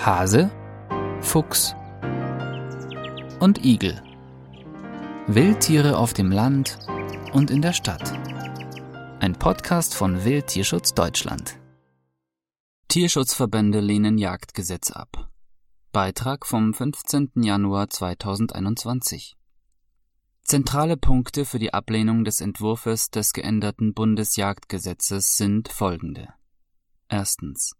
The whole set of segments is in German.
Hase, Fuchs und Igel. Wildtiere auf dem Land und in der Stadt. Ein Podcast von Wildtierschutz Deutschland. Tierschutzverbände lehnen Jagdgesetz ab. Beitrag vom 15. Januar 2021. Zentrale Punkte für die Ablehnung des Entwurfs des geänderten Bundesjagdgesetzes sind folgende. Erstens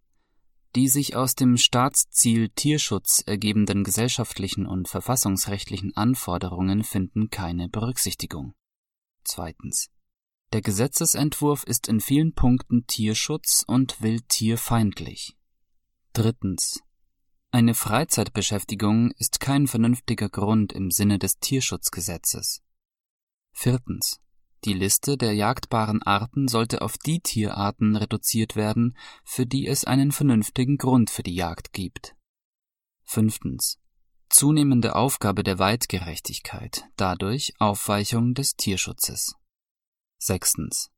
die sich aus dem Staatsziel Tierschutz ergebenden gesellschaftlichen und verfassungsrechtlichen Anforderungen finden keine Berücksichtigung. Zweitens. Der Gesetzesentwurf ist in vielen Punkten Tierschutz und wildtierfeindlich. Drittens. Eine Freizeitbeschäftigung ist kein vernünftiger Grund im Sinne des Tierschutzgesetzes. Viertens. Die Liste der jagdbaren Arten sollte auf die Tierarten reduziert werden, für die es einen vernünftigen Grund für die Jagd gibt. Fünftens. Zunehmende Aufgabe der Weitgerechtigkeit, dadurch Aufweichung des Tierschutzes. Sechstens.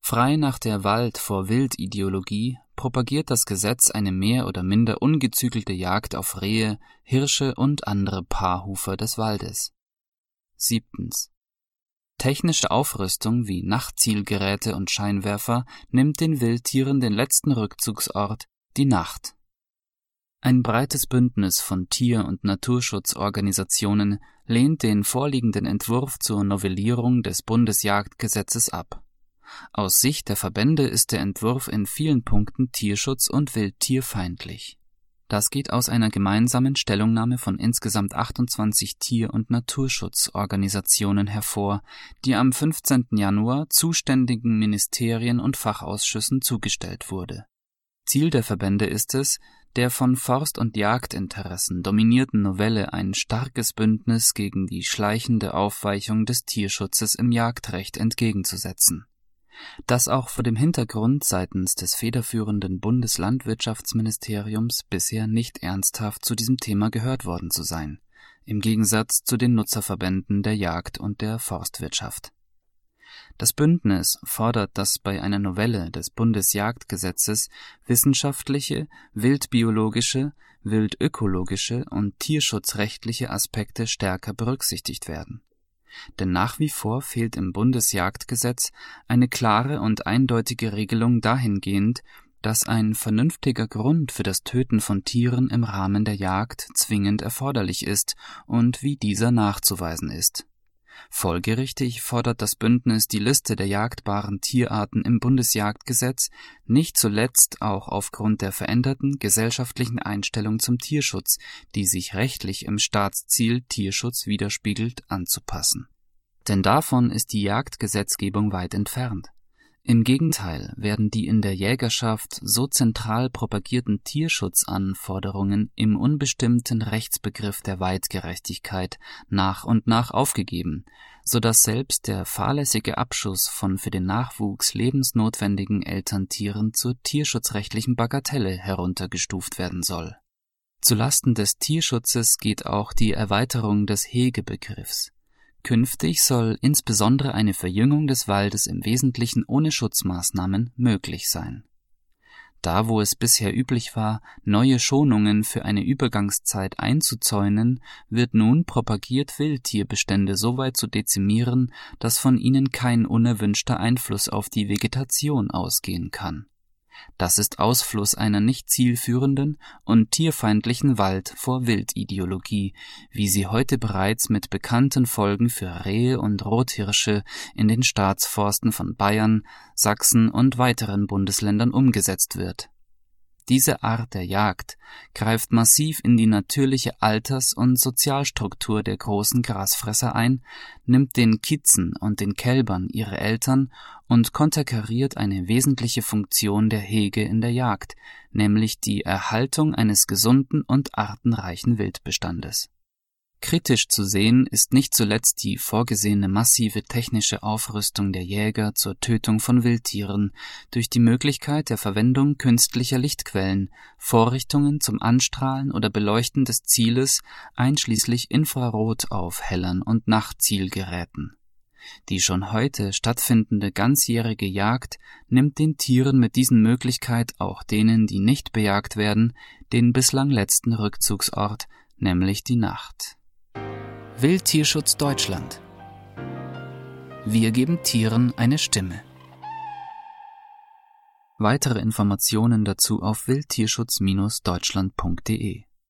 Frei nach der Wald vor Wild-Ideologie propagiert das Gesetz eine mehr oder minder ungezügelte Jagd auf Rehe, Hirsche und andere Paarhufer des Waldes. Siebtens. Technische Aufrüstung wie Nachtzielgeräte und Scheinwerfer nimmt den Wildtieren den letzten Rückzugsort, die Nacht. Ein breites Bündnis von Tier- und Naturschutzorganisationen lehnt den vorliegenden Entwurf zur Novellierung des Bundesjagdgesetzes ab. Aus Sicht der Verbände ist der Entwurf in vielen Punkten tierschutz- und wildtierfeindlich das geht aus einer gemeinsamen Stellungnahme von insgesamt 28 Tier- und Naturschutzorganisationen hervor, die am 15. Januar zuständigen Ministerien und Fachausschüssen zugestellt wurde. Ziel der Verbände ist es, der von Forst- und Jagdinteressen dominierten Novelle ein starkes Bündnis gegen die schleichende Aufweichung des Tierschutzes im Jagdrecht entgegenzusetzen das auch vor dem Hintergrund seitens des federführenden Bundeslandwirtschaftsministeriums bisher nicht ernsthaft zu diesem Thema gehört worden zu sein, im Gegensatz zu den Nutzerverbänden der Jagd und der Forstwirtschaft. Das Bündnis fordert, dass bei einer Novelle des Bundesjagdgesetzes wissenschaftliche, wildbiologische, wildökologische und tierschutzrechtliche Aspekte stärker berücksichtigt werden denn nach wie vor fehlt im Bundesjagdgesetz eine klare und eindeutige Regelung dahingehend, dass ein vernünftiger Grund für das Töten von Tieren im Rahmen der Jagd zwingend erforderlich ist und wie dieser nachzuweisen ist. Folgerichtig fordert das Bündnis die Liste der jagdbaren Tierarten im Bundesjagdgesetz nicht zuletzt auch aufgrund der veränderten gesellschaftlichen Einstellung zum Tierschutz, die sich rechtlich im Staatsziel Tierschutz widerspiegelt, anzupassen denn davon ist die Jagdgesetzgebung weit entfernt. Im Gegenteil werden die in der Jägerschaft so zentral propagierten Tierschutzanforderungen im unbestimmten Rechtsbegriff der Weitgerechtigkeit nach und nach aufgegeben, so dass selbst der fahrlässige Abschuss von für den Nachwuchs lebensnotwendigen Elterntieren zur tierschutzrechtlichen Bagatelle heruntergestuft werden soll. Zulasten des Tierschutzes geht auch die Erweiterung des Hegebegriffs. Künftig soll insbesondere eine Verjüngung des Waldes im Wesentlichen ohne Schutzmaßnahmen möglich sein. Da wo es bisher üblich war, neue Schonungen für eine Übergangszeit einzuzäunen, wird nun propagiert, Wildtierbestände so weit zu dezimieren, dass von ihnen kein unerwünschter Einfluss auf die Vegetation ausgehen kann das ist Ausfluss einer nicht zielführenden und tierfeindlichen Wald vor Wildideologie, wie sie heute bereits mit bekannten Folgen für Rehe und Rothirsche in den Staatsforsten von Bayern, Sachsen und weiteren Bundesländern umgesetzt wird diese Art der Jagd greift massiv in die natürliche Alters- und Sozialstruktur der großen Grasfresser ein, nimmt den Kitzen und den Kälbern ihre Eltern und konterkariert eine wesentliche Funktion der Hege in der Jagd, nämlich die Erhaltung eines gesunden und artenreichen Wildbestandes Kritisch zu sehen ist nicht zuletzt die vorgesehene massive technische Aufrüstung der Jäger zur Tötung von Wildtieren durch die Möglichkeit der Verwendung künstlicher Lichtquellen, Vorrichtungen zum Anstrahlen oder Beleuchten des Zieles einschließlich Infrarot auf Hellern und Nachtzielgeräten. Die schon heute stattfindende ganzjährige Jagd nimmt den Tieren mit diesen Möglichkeit auch denen, die nicht bejagt werden, den bislang letzten Rückzugsort, nämlich die Nacht. Wildtierschutz Deutschland. Wir geben Tieren eine Stimme. Weitere Informationen dazu auf wildtierschutz-deutschland.de